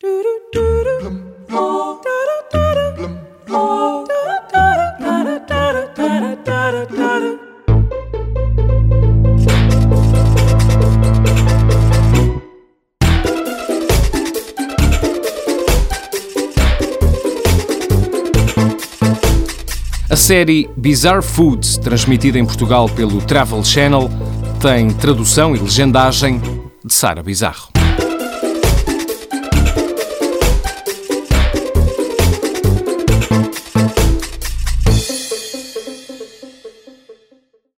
A série Bizarre Foods, transmitida em Portugal pelo Travel Channel, tem tradução e legendagem de Sara Bizarro.